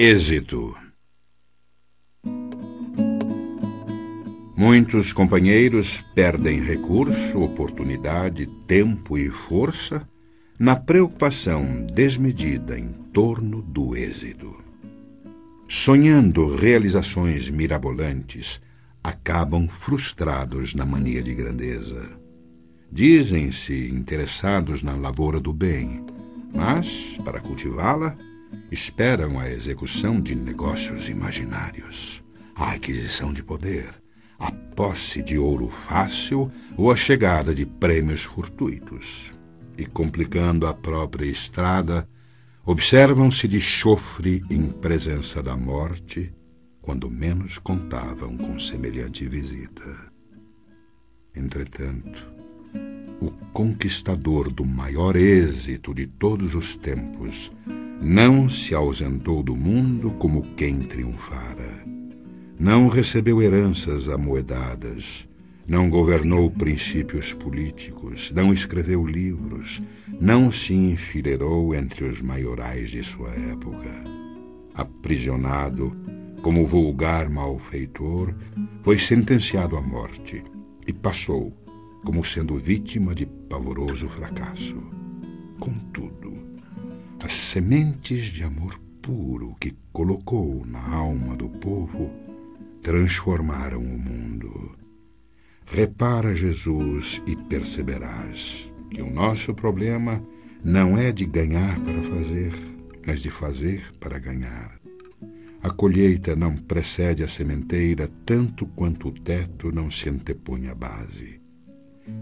Êxito Muitos companheiros perdem recurso, oportunidade, tempo e força na preocupação desmedida em torno do êxito. Sonhando realizações mirabolantes, acabam frustrados na mania de grandeza. Dizem-se interessados na lavoura do bem, mas, para cultivá-la, esperam a execução de negócios imaginários, a aquisição de poder, a posse de ouro fácil ou a chegada de prêmios fortuitos. E, complicando a própria estrada, observam-se de chofre em presença da morte, quando menos contavam com semelhante visita. Entretanto, o conquistador do maior êxito de todos os tempos, não se ausentou do mundo como quem triunfara. Não recebeu heranças amoedadas, não governou princípios políticos, não escreveu livros, não se enfileirou entre os maiorais de sua época. Aprisionado como vulgar malfeitor, foi sentenciado à morte e passou como sendo vítima de pavoroso fracasso. Contudo, as sementes de amor puro que colocou na alma do povo transformaram o mundo. Repara, Jesus, e perceberás que o nosso problema não é de ganhar para fazer, mas de fazer para ganhar. A colheita não precede a sementeira tanto quanto o teto não se antepõe à base.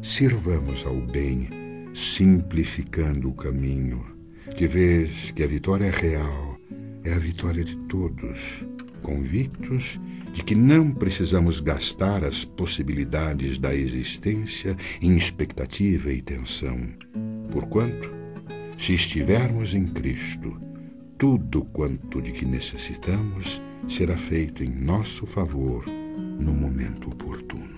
Sirvamos ao bem, simplificando o caminho, de vez que a vitória real é a vitória de todos, convictos de que não precisamos gastar as possibilidades da existência em expectativa e tensão. Porquanto, se estivermos em Cristo, tudo quanto de que necessitamos será feito em nosso favor no momento oportuno.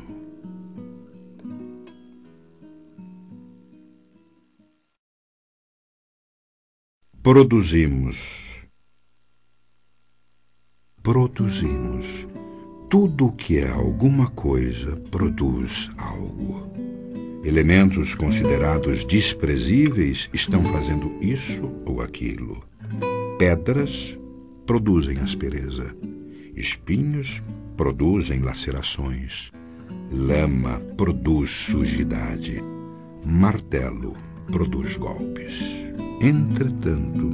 Produzimos. Produzimos. Tudo o que é alguma coisa produz algo. Elementos considerados desprezíveis estão fazendo isso ou aquilo. Pedras produzem aspereza. Espinhos produzem lacerações. Lama produz sujidade. Martelo produz golpes. Entretanto,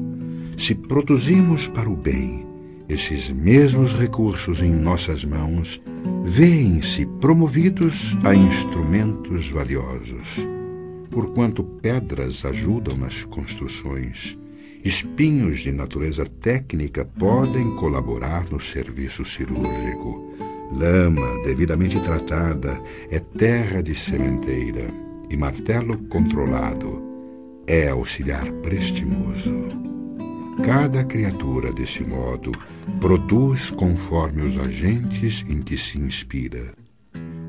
se produzimos para o bem esses mesmos recursos em nossas mãos, veem-se promovidos a instrumentos valiosos. Porquanto pedras ajudam nas construções, espinhos de natureza técnica podem colaborar no serviço cirúrgico. Lama, devidamente tratada, é terra de sementeira, e martelo controlado é auxiliar prestimoso. Cada criatura, desse modo, produz conforme os agentes em que se inspira.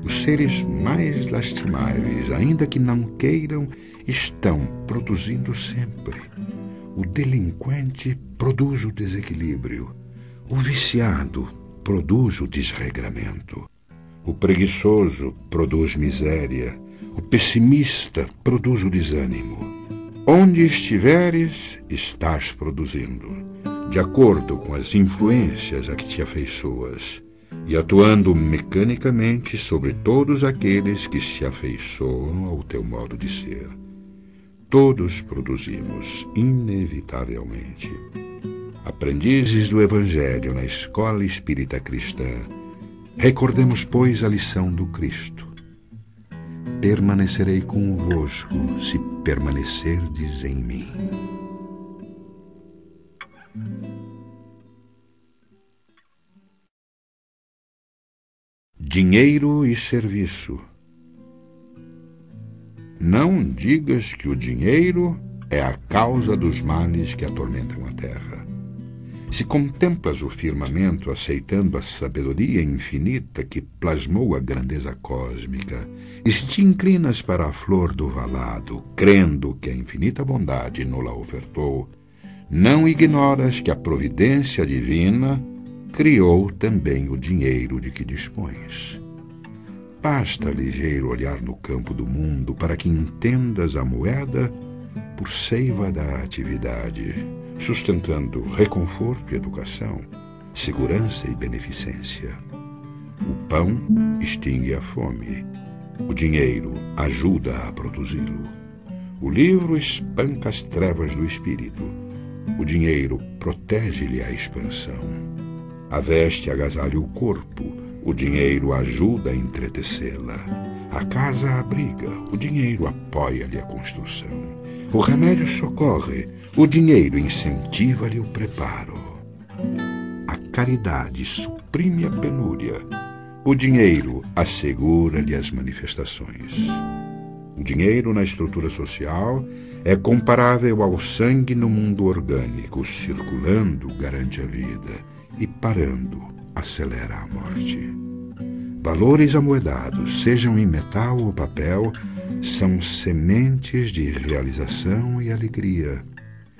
Os seres mais lastimáveis, ainda que não queiram, estão produzindo sempre. O delinquente produz o desequilíbrio. O viciado produz o desregramento. O preguiçoso produz miséria. O pessimista produz o desânimo. Onde estiveres, estás produzindo, de acordo com as influências a que te afeiçoas, e atuando mecanicamente sobre todos aqueles que se afeiçoam ao teu modo de ser. Todos produzimos, inevitavelmente. Aprendizes do Evangelho na escola espírita cristã, recordemos, pois, a lição do Cristo permanecerei convosco se permanecerdes em mim. Dinheiro e serviço. Não digas que o dinheiro é a causa dos males que atormentam a terra. Se contemplas o firmamento aceitando a sabedoria infinita que plasmou a grandeza cósmica, e se te inclinas para a flor do valado, crendo que a infinita bondade nola ofertou, não ignoras que a providência divina criou também o dinheiro de que dispões. Basta ligeiro olhar no campo do mundo para que entendas a moeda por seiva da atividade, sustentando reconforto e educação, segurança e beneficência. O pão extingue a fome, o dinheiro ajuda a produzi-lo. O livro espanca as trevas do espírito, o dinheiro protege-lhe a expansão. A veste agasalha o corpo, o dinheiro ajuda a entretecê-la. A casa abriga, o dinheiro apoia-lhe a construção. O remédio socorre, o dinheiro incentiva-lhe o preparo. A caridade suprime a penúria, o dinheiro assegura-lhe as manifestações. O dinheiro na estrutura social é comparável ao sangue no mundo orgânico, circulando garante a vida e parando acelera a morte. Valores amoedados, sejam em metal ou papel, são sementes de realização e alegria.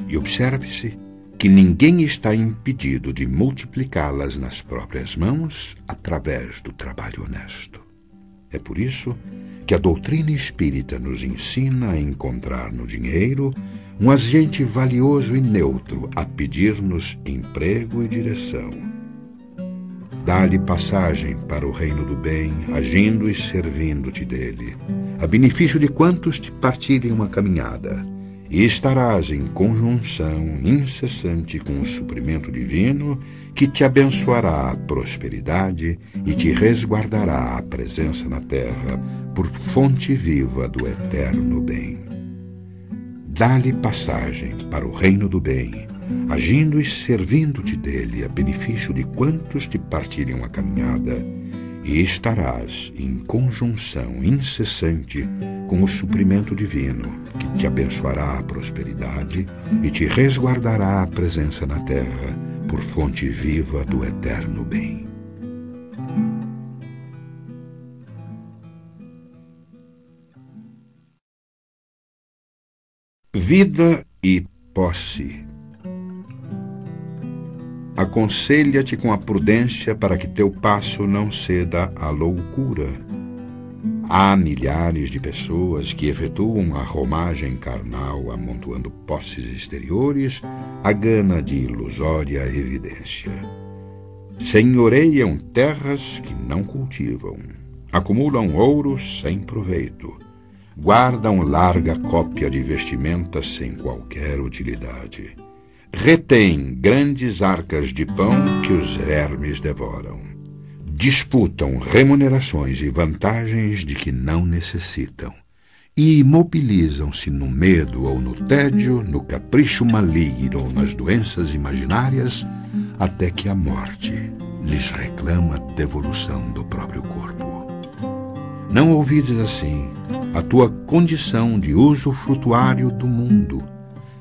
E observe-se que ninguém está impedido de multiplicá-las nas próprias mãos através do trabalho honesto. É por isso que a doutrina espírita nos ensina a encontrar no dinheiro um agente valioso e neutro a pedir-nos emprego e direção. Dá-lhe passagem para o reino do bem, agindo e servindo-te dele a benefício de quantos te partilhem uma caminhada, e estarás em conjunção incessante com o suprimento divino que te abençoará a prosperidade e te resguardará a presença na terra por fonte viva do eterno bem. Dá-lhe passagem para o reino do bem, agindo e servindo-te dele a benefício de quantos te partilham a caminhada e estarás em conjunção incessante com o suprimento divino, que te abençoará a prosperidade e te resguardará a presença na terra por fonte viva do eterno bem. Vida e posse aconselha-te com a prudência para que teu passo não ceda à loucura. Há milhares de pessoas que efetuam a romagem carnal amontoando posses exteriores a gana de ilusória evidência. Senhoreiam terras que não cultivam, acumulam ouro sem proveito, guardam larga cópia de vestimentas sem qualquer utilidade retém grandes arcas de pão que os vermes devoram. Disputam remunerações e vantagens de que não necessitam. E imobilizam-se no medo ou no tédio, no capricho maligno ou nas doenças imaginárias, até que a morte lhes reclama devolução do próprio corpo. Não ouvides assim a tua condição de uso frutuário do mundo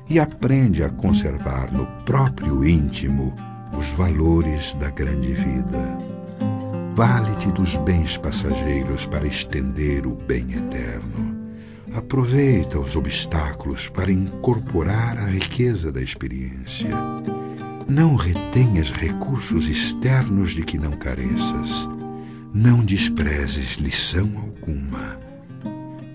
e aprende a conservar no próprio íntimo os valores da grande vida. Vale-te dos bens passageiros para estender o bem eterno. Aproveita os obstáculos para incorporar a riqueza da experiência. Não retenhas recursos externos de que não careças. Não desprezes lição alguma.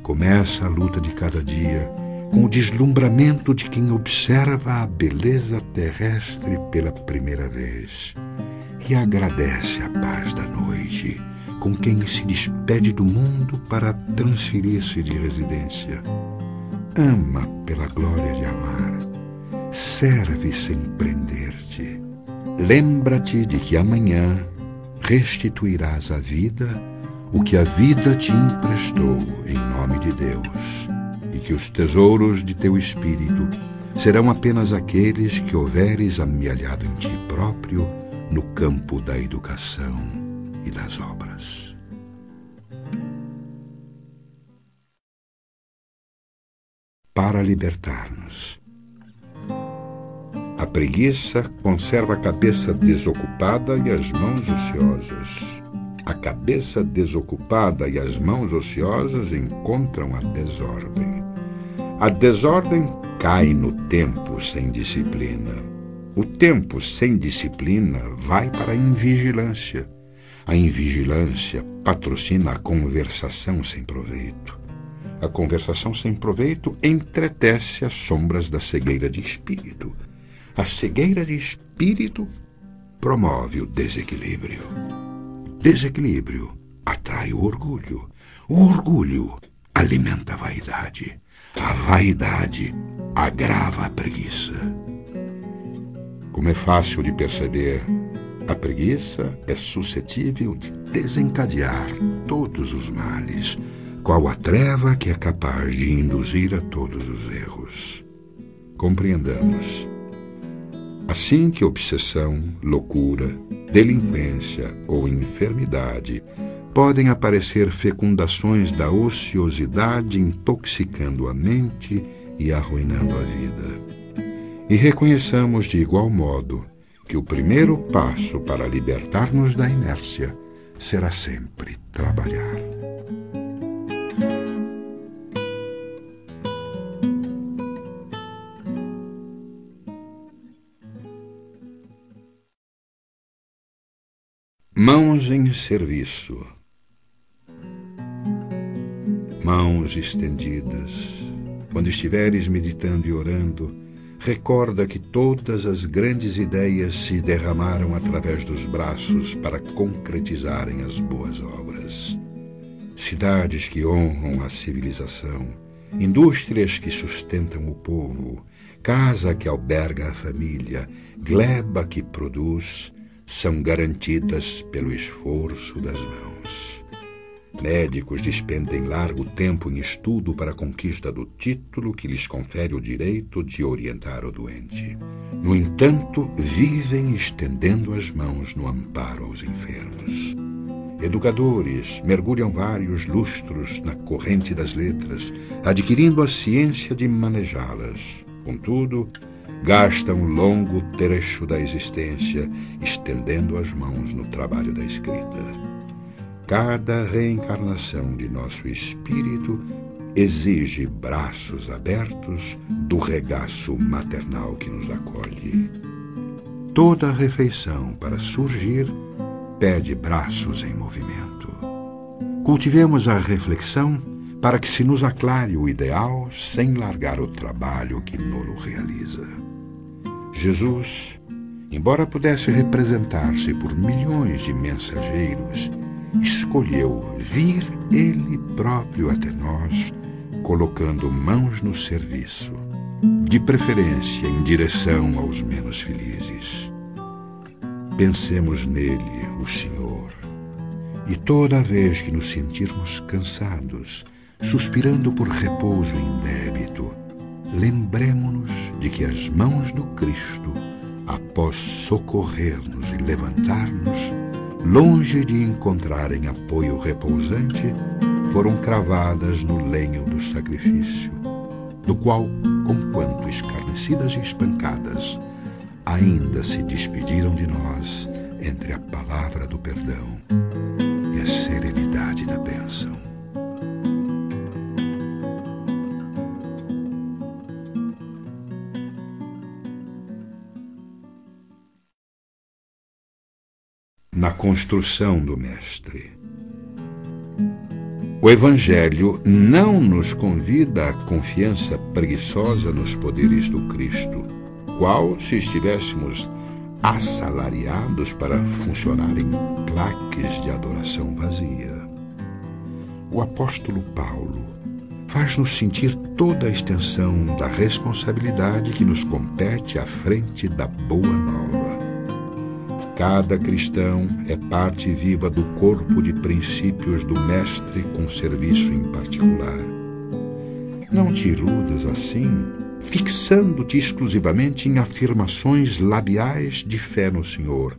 Começa a luta de cada dia com o deslumbramento de quem observa a beleza terrestre pela primeira vez e agradece a paz da noite com quem se despede do mundo para transferir-se de residência. Ama pela glória de amar, serve sem prender-te. Lembra-te de que amanhã restituirás à vida o que a vida te emprestou em nome de Deus que os tesouros de teu espírito serão apenas aqueles que houveres amealhado em ti próprio no campo da educação e das obras. Para libertar-nos. A preguiça conserva a cabeça desocupada e as mãos ociosas. A cabeça desocupada e as mãos ociosas encontram a desordem. A desordem cai no tempo sem disciplina. O tempo sem disciplina vai para a invigilância. A invigilância patrocina a conversação sem proveito. A conversação sem proveito entretece as sombras da cegueira de espírito. A cegueira de espírito promove o desequilíbrio. Desequilíbrio atrai o orgulho. O orgulho alimenta a vaidade. A vaidade agrava a preguiça. Como é fácil de perceber, a preguiça é suscetível de desencadear todos os males, qual a treva que é capaz de induzir a todos os erros. Compreendamos. Assim que obsessão, loucura, delinquência ou enfermidade podem aparecer fecundações da ociosidade intoxicando a mente e arruinando a vida. E reconheçamos de igual modo que o primeiro passo para libertar-nos da inércia será sempre trabalhar. Mãos em serviço mãos estendidas. Quando estiveres meditando e orando, recorda que todas as grandes ideias se derramaram através dos braços para concretizarem as boas obras. Cidades que honram a civilização, indústrias que sustentam o povo, casa que alberga a família, gleba que produz, são garantidas pelo esforço das mãos. Médicos despendem largo tempo em estudo para a conquista do título que lhes confere o direito de orientar o doente. No entanto, vivem estendendo as mãos no amparo aos enfermos. Educadores mergulham vários lustros na corrente das letras, adquirindo a ciência de manejá-las. Contudo, gastam longo trecho da existência estendendo as mãos no trabalho da escrita. Cada reencarnação de nosso espírito exige braços abertos do regaço maternal que nos acolhe. Toda refeição para surgir pede braços em movimento. Cultivemos a reflexão para que se nos aclare o ideal sem largar o trabalho que nolo realiza. Jesus, embora pudesse representar-se por milhões de mensageiros, escolheu vir Ele próprio até nós, colocando mãos no serviço, de preferência em direção aos menos felizes. Pensemos nele, o Senhor, e toda vez que nos sentirmos cansados, suspirando por repouso indébito, lembremos-nos de que as mãos do Cristo, após socorrer-nos e levantar-nos, longe de encontrarem apoio repousante, foram cravadas no lenho do sacrifício, do qual, conquanto escarnecidas e espancadas, ainda se despediram de nós entre a palavra do perdão na construção do Mestre. O Evangelho não nos convida à confiança preguiçosa nos poderes do Cristo, qual se estivéssemos assalariados para funcionar em plaques de adoração vazia. O apóstolo Paulo faz-nos sentir toda a extensão da responsabilidade que nos compete à frente da Boa. Cada cristão é parte viva do corpo de princípios do Mestre com serviço em particular. Não te iludas assim, fixando-te exclusivamente em afirmações labiais de fé no Senhor,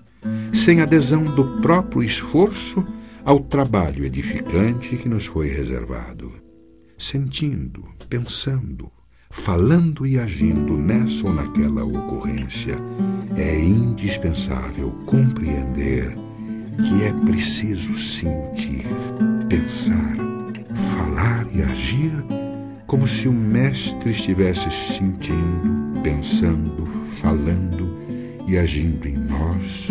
sem adesão do próprio esforço ao trabalho edificante que nos foi reservado. Sentindo, pensando, falando e agindo nessa ou naquela ocorrência, é indispensável compreender que é preciso sentir, pensar, falar e agir como se o Mestre estivesse sentindo, pensando, falando e agindo em nós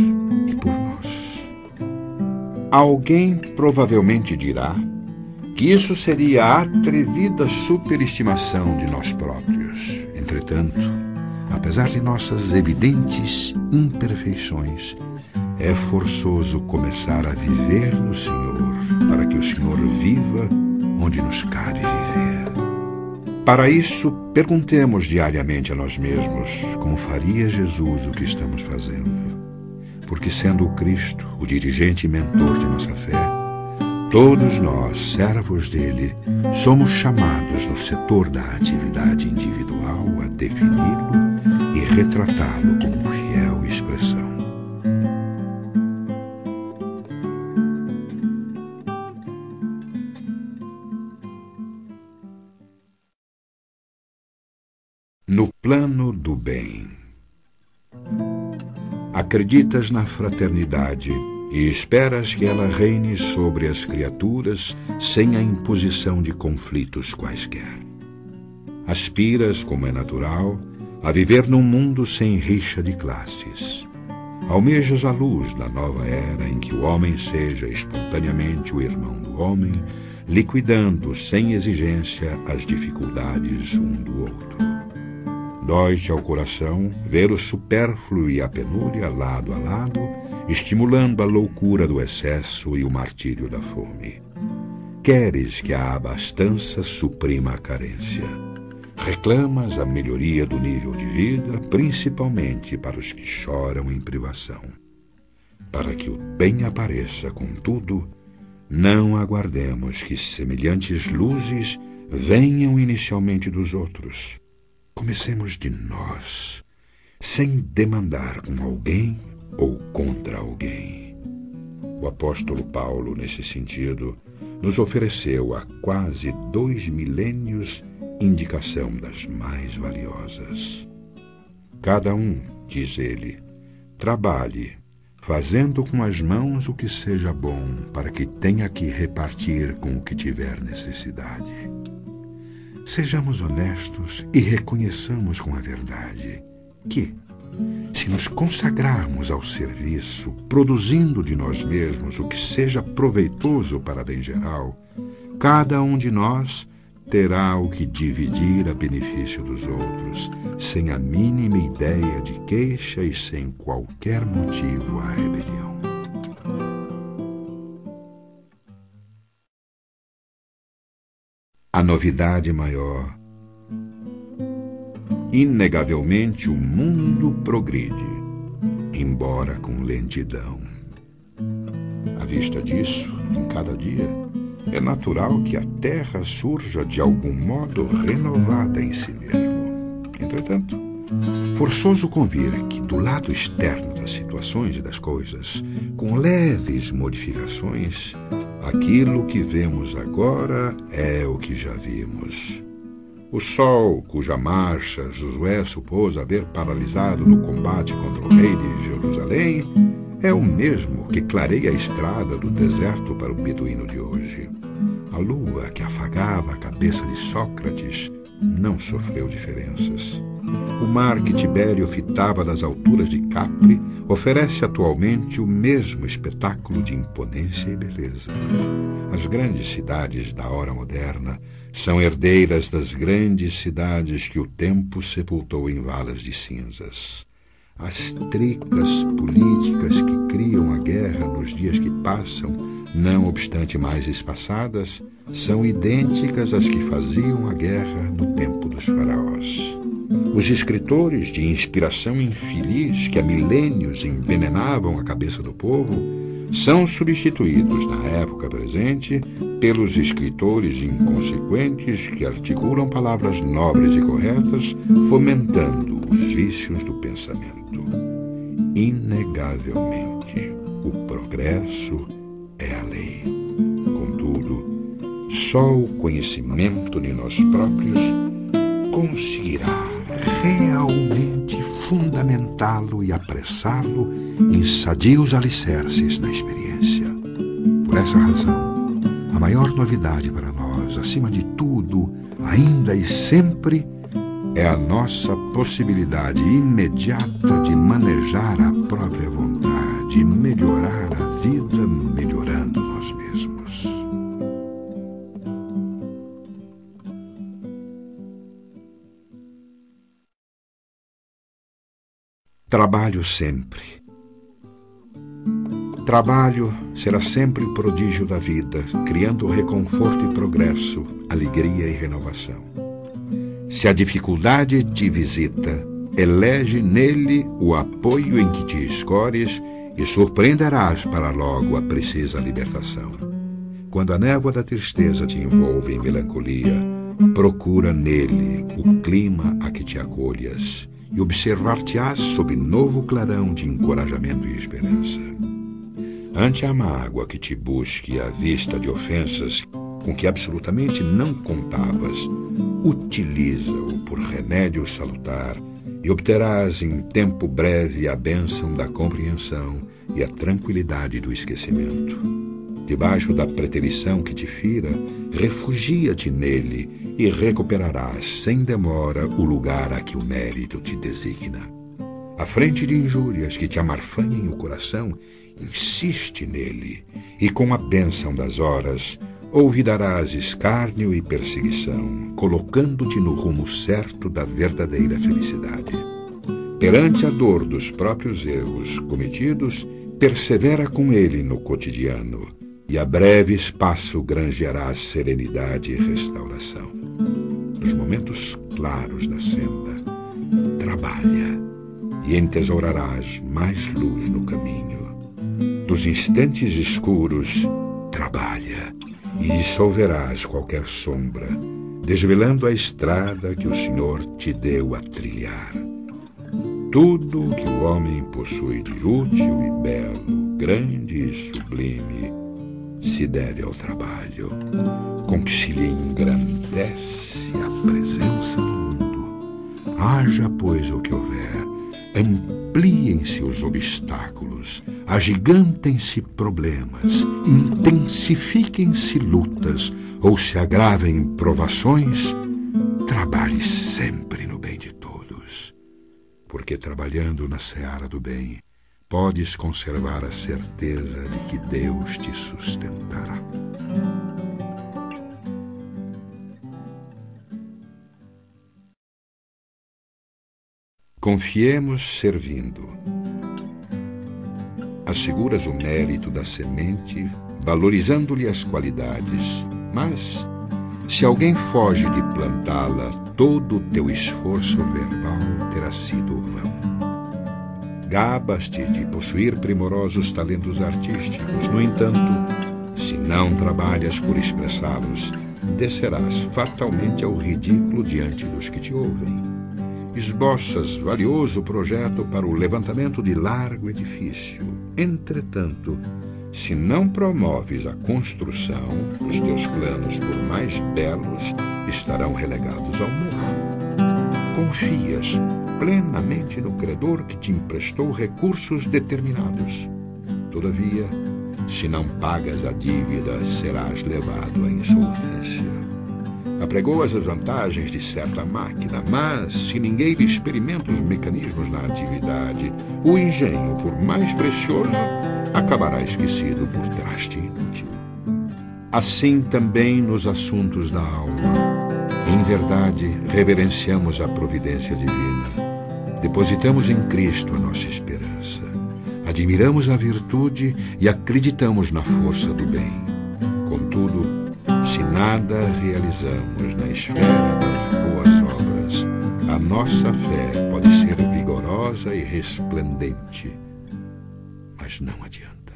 e por nós. Alguém provavelmente dirá isso seria a atrevida superestimação de nós próprios. Entretanto, apesar de nossas evidentes imperfeições, é forçoso começar a viver no Senhor, para que o Senhor viva onde nos cabe viver. Para isso, perguntemos diariamente a nós mesmos como faria Jesus o que estamos fazendo. Porque, sendo o Cristo o dirigente e mentor de nossa fé, todos nós, servos dele, somos chamados no setor da atividade individual a defini-lo e retratá-lo como fiel expressão. No plano do bem. Acreditas na fraternidade e esperas que ela reine sobre as criaturas sem a imposição de conflitos quaisquer. Aspiras, como é natural, a viver num mundo sem rixa de classes. Almejas a luz da nova era em que o homem seja espontaneamente o irmão do homem, liquidando sem exigência as dificuldades um do outro. Dói-te ao coração ver o supérfluo e a penúria lado a lado, estimulando a loucura do excesso e o martírio da fome. Queres que a abastança suprima a carência. Reclamas a melhoria do nível de vida, principalmente para os que choram em privação. Para que o bem apareça, contudo, não aguardemos que semelhantes luzes venham inicialmente dos outros Comecemos de nós, sem demandar com alguém ou contra alguém. O apóstolo Paulo, nesse sentido, nos ofereceu há quase dois milênios indicação das mais valiosas. Cada um, diz ele, trabalhe, fazendo com as mãos o que seja bom, para que tenha que repartir com o que tiver necessidade. Sejamos honestos e reconheçamos com a verdade que, se nos consagrarmos ao serviço, produzindo de nós mesmos o que seja proveitoso para bem geral, cada um de nós terá o que dividir a benefício dos outros, sem a mínima ideia de queixa e sem qualquer motivo à rebelião. a novidade maior. Inegavelmente o mundo progride, embora com lentidão. À vista disso, em cada dia, é natural que a Terra surja de algum modo renovada em si mesmo. Entretanto, forçoso convir que do lado externo das situações e das coisas, com leves modificações, Aquilo que vemos agora é o que já vimos. O sol, cuja marcha Josué supôs haver paralisado no combate contra o rei de Jerusalém, é o mesmo que clareia a estrada do deserto para o beduíno de hoje. A lua que afagava a cabeça de Sócrates não sofreu diferenças. O mar que Tibério fitava das alturas de Capri oferece atualmente o mesmo espetáculo de imponência e beleza. As grandes cidades da hora moderna são herdeiras das grandes cidades que o tempo sepultou em valas de cinzas. As tricas políticas que criam a guerra nos dias que passam, não obstante mais espaçadas, são idênticas às que faziam a guerra no tempo dos faraós. Os escritores de inspiração infeliz que há milênios envenenavam a cabeça do povo são substituídos na época presente pelos escritores inconsequentes que articulam palavras nobres e corretas, fomentando os vícios do pensamento. Inegavelmente, o progresso é a lei. Contudo, só o conhecimento de nós próprios conseguirá realmente fundamentá-lo e apressá-lo em sadios alicerces na experiência. Por essa razão, a maior novidade para nós acima de tudo, ainda e sempre, é a nossa possibilidade imediata de manejar a própria vontade melhorar a vida melhorando Trabalho sempre Trabalho será sempre o prodígio da vida, criando reconforto e progresso, alegria e renovação. Se a dificuldade te visita, elege nele o apoio em que te escores e surpreenderás para logo a precisa libertação. Quando a névoa da tristeza te envolve em melancolia, procura nele o clima a que te acolhas e observar-te-ás sob novo clarão de encorajamento e esperança. Ante a mágoa que te busque à vista de ofensas com que absolutamente não contavas, utiliza-o por remédio salutar e obterás em tempo breve a bênção da compreensão e a tranquilidade do esquecimento. Debaixo da preterição que te fira, refugia-te nele e recuperarás sem demora o lugar a que o mérito te designa. À frente de injúrias que te amarfanhem o coração, insiste nele, e com a bênção das horas, ouvidarás escárnio e perseguição, colocando-te no rumo certo da verdadeira felicidade. Perante a dor dos próprios erros cometidos, persevera com ele no cotidiano, e a breve espaço granjearás serenidade e restauração. Nos momentos claros da senda, trabalha e entesourarás mais luz no caminho nos instantes escuros, trabalha e dissolverás qualquer sombra, desvelando a estrada que o Senhor te deu a trilhar. Tudo o que o homem possui de útil e belo, grande e sublime, se deve ao trabalho, com que se lhe engrandece a presença no mundo. Haja, pois, o que houver, ampliem-se os obstáculos, agigantem-se problemas, intensifiquem-se lutas. Ou se agravem provações, trabalhe sempre no bem de todos. Porque trabalhando na seara do bem, podes conservar a certeza de que Deus te sustentará. Confiemos servindo. Asseguras o mérito da semente, valorizando-lhe as qualidades, mas se alguém foge de plantá-la, todo o teu esforço verbal terá sido vão. Gabas-te de possuir primorosos talentos artísticos, no entanto, se não trabalhas por expressá-los, descerás fatalmente ao ridículo diante dos que te ouvem esboças valioso projeto para o levantamento de largo edifício. Entretanto, se não promoves a construção, os teus planos, por mais belos, estarão relegados ao morro. Confias plenamente no credor que te emprestou recursos determinados. Todavia, se não pagas a dívida, serás levado à insolvência apregou as vantagens de certa máquina, mas se ninguém experimenta os mecanismos na atividade, o engenho, por mais precioso, acabará esquecido por traste inútil. Assim também nos assuntos da alma. Em verdade, reverenciamos a providência divina. Depositamos em Cristo a nossa esperança. Admiramos a virtude e acreditamos na força do bem. Contudo, se nada realizamos na esfera das boas obras, a nossa fé pode ser vigorosa e resplendente, mas não adianta.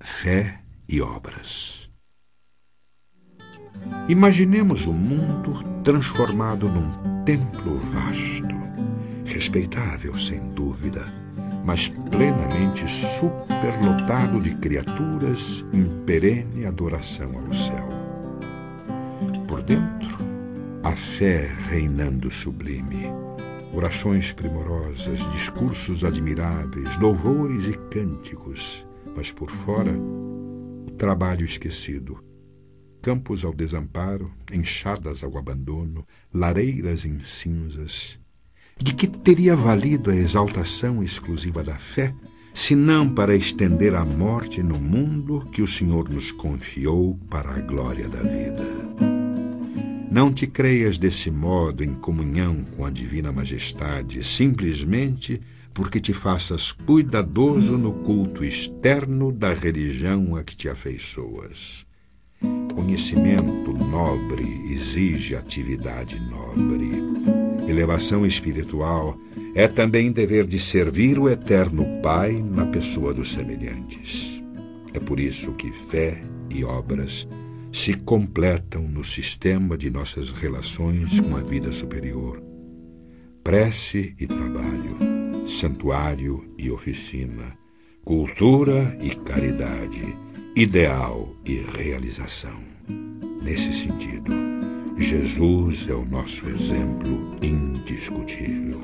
Fé e obras. Imaginemos o mundo transformado num templo vasto, respeitável sem dúvida mas plenamente superlotado de criaturas em perene adoração ao céu. Por dentro, a fé reinando sublime, orações primorosas, discursos admiráveis, louvores e cânticos, mas por fora, o trabalho esquecido. Campos ao desamparo, enxadas ao abandono, lareiras em cinzas. De que teria valido a exaltação exclusiva da fé, se não para estender a morte no mundo que o Senhor nos confiou para a glória da vida? Não te creias desse modo em comunhão com a divina majestade, simplesmente porque te faças cuidadoso no culto externo da religião a que te afeiçoas. Conhecimento nobre exige atividade nobre. Elevação espiritual é também dever de servir o eterno Pai na pessoa dos semelhantes. É por isso que fé e obras se completam no sistema de nossas relações com a vida superior. Prece e trabalho, santuário e oficina, cultura e caridade, ideal e realização. Nesse sentido, Jesus é o nosso exemplo indiscutível.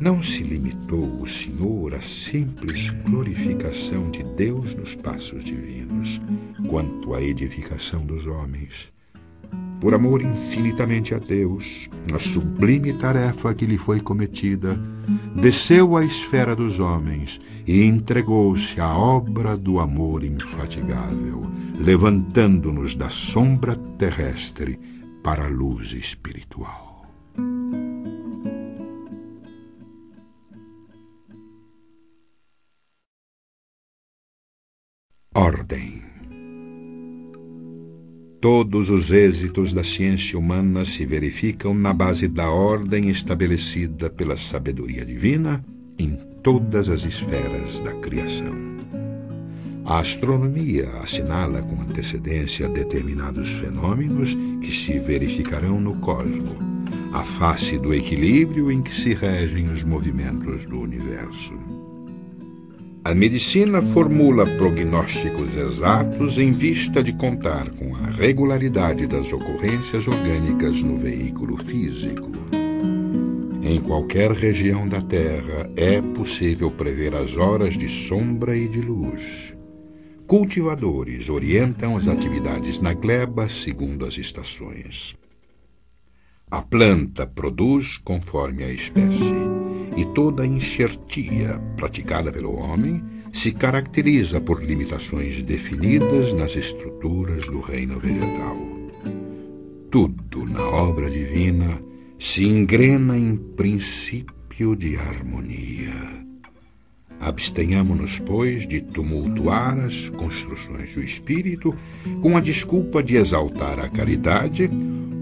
Não se limitou o Senhor à simples glorificação de Deus nos passos divinos, quanto à edificação dos homens. Por amor infinitamente a Deus, na sublime tarefa que lhe foi cometida, desceu à esfera dos homens e entregou-se à obra do amor infatigável, levantando-nos da sombra terrestre para a luz espiritual. Ordem. Todos os êxitos da ciência humana se verificam na base da ordem estabelecida pela sabedoria divina em todas as esferas da criação. A astronomia assinala com antecedência determinados fenômenos que se verificarão no cosmo, a face do equilíbrio em que se regem os movimentos do universo. A medicina formula prognósticos exatos em vista de contar com a regularidade das ocorrências orgânicas no veículo físico. Em qualquer região da Terra é possível prever as horas de sombra e de luz. Cultivadores orientam as atividades na gleba segundo as estações. A planta produz conforme a espécie e toda enxertia praticada pelo homem se caracteriza por limitações definidas nas estruturas do reino vegetal. Tudo na obra divina se engrena em princípio de harmonia. Abstenhamos-nos, pois, de tumultuar as construções do espírito com a desculpa de exaltar a caridade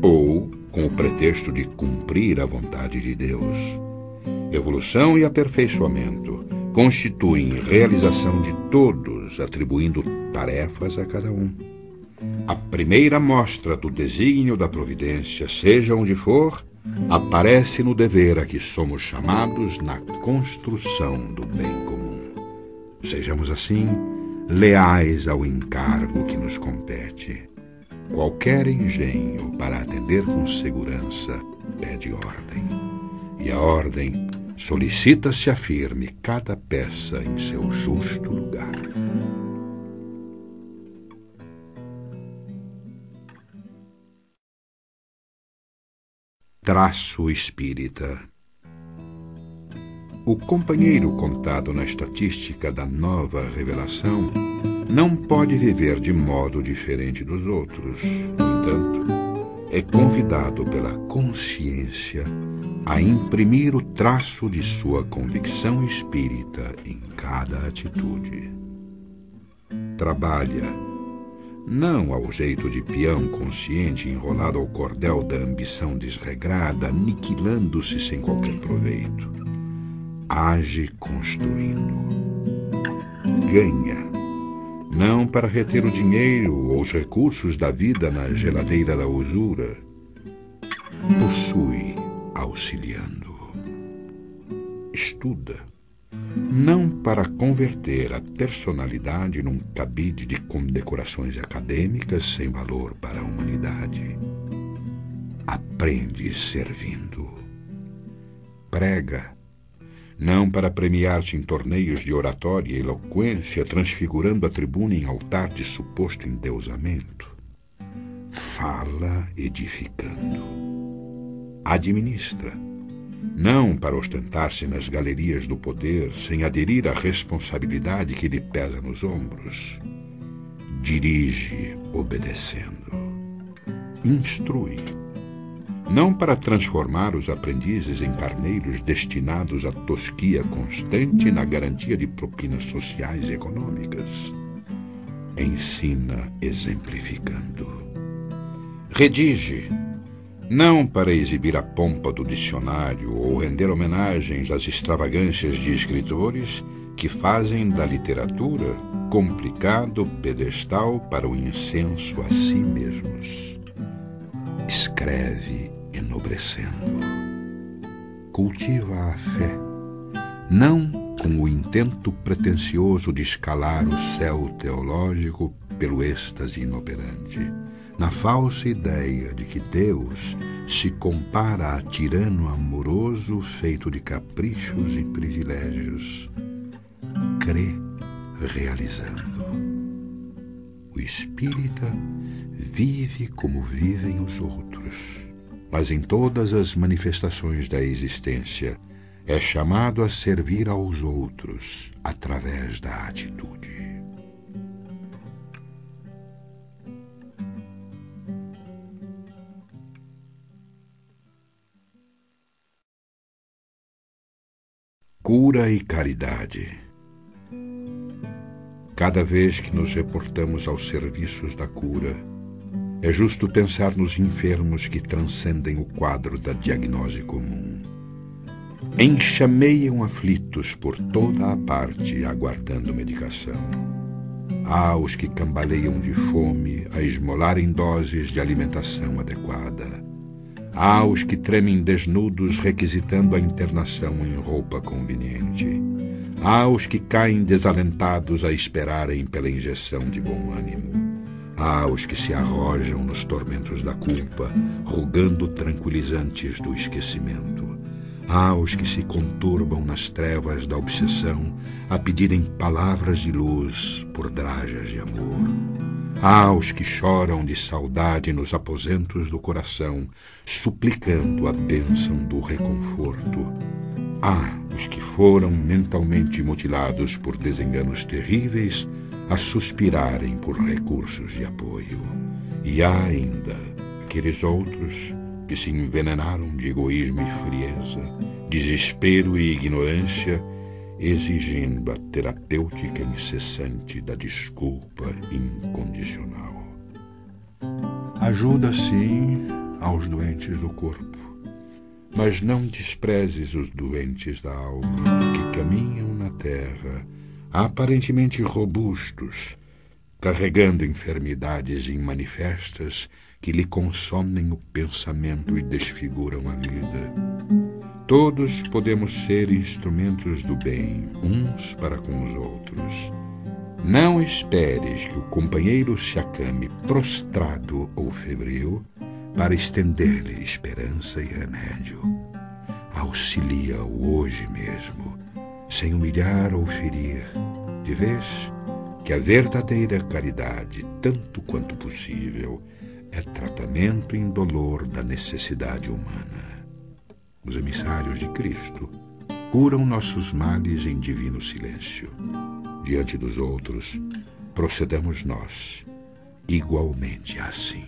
ou com o pretexto de cumprir a vontade de Deus. Evolução e aperfeiçoamento constituem realização de todos, atribuindo tarefas a cada um. A primeira mostra do desígnio da providência, seja onde for, aparece no dever a que somos chamados na construção do bem comum. Sejamos assim leais ao encargo que nos compete. Qualquer engenho para atender com segurança pede ordem. E a ordem solicita-se afirme cada peça em seu justo lugar. Traço espírita. O companheiro contado na estatística da nova revelação não pode viver de modo diferente dos outros. No entanto, é convidado pela consciência a imprimir o traço de sua convicção espírita em cada atitude. Trabalha, não ao jeito de peão consciente enrolado ao cordel da ambição desregrada, aniquilando-se sem qualquer proveito. Age construindo. Ganha, não para reter o dinheiro ou os recursos da vida na geladeira da usura. Possui auxiliando. Estuda, não para converter a personalidade num cabide de condecorações acadêmicas sem valor para a humanidade. Aprende servindo. prega, não para premiar-se em torneios de oratória e eloquência, transfigurando a tribuna em altar de suposto endeusamento. Fala edificando. Administra, não para ostentar-se nas galerias do poder, sem aderir à responsabilidade que lhe pesa nos ombros. Dirige obedecendo. Instrui não para transformar os aprendizes em carneiros destinados à tosquia constante na garantia de propinas sociais e econômicas. Ensina exemplificando. Redige, não para exibir a pompa do dicionário ou render homenagens às extravagâncias de escritores que fazem da literatura complicado pedestal para o incenso a si mesmos. Escreve enobrecendo. Cultiva a fé, não com o intento pretensioso de escalar o céu teológico pelo êxtase inoperante, na falsa ideia de que Deus se compara a tirano amoroso feito de caprichos e privilégios. Crê realizando. O espírita vive como vivem os outros mas em todas as manifestações da existência, é chamado a servir aos outros através da atitude. Cura e caridade. Cada vez que nos reportamos aos serviços da cura, é justo pensar nos enfermos que transcendem o quadro da diagnose comum. Enxameiam aflitos por toda a parte, aguardando medicação. Há os que cambaleiam de fome a esmolarem doses de alimentação adequada. Há os que tremem desnudos requisitando a internação em roupa conveniente. Há os que caem desalentados a esperarem pela injeção de bom ânimo. Há os que se arrojam nos tormentos da culpa, rogando tranquilizantes do esquecimento. Há os que se conturbam nas trevas da obsessão, a pedirem palavras de luz por drajas de amor. Há os que choram de saudade nos aposentos do coração, suplicando a bênção do reconforto. Há os que foram mentalmente mutilados por desenganos terríveis, a suspirarem por recursos de apoio. E há ainda aqueles outros que se envenenaram de egoísmo e frieza, desespero e ignorância, exigindo a terapêutica incessante da desculpa incondicional. Ajuda, sim, aos doentes do corpo, mas não desprezes os doentes da alma que caminham na terra aparentemente robustos, carregando enfermidades imanifestas que lhe consomem o pensamento e desfiguram a vida. Todos podemos ser instrumentos do bem, uns para com os outros. Não esperes que o companheiro se acame prostrado ou febril para estender-lhe esperança e remédio. Auxilia-o hoje mesmo sem humilhar ou ferir, de vez que a verdadeira caridade, tanto quanto possível, é tratamento indolor da necessidade humana. Os emissários de Cristo curam nossos males em divino silêncio. Diante dos outros, procedemos nós igualmente assim.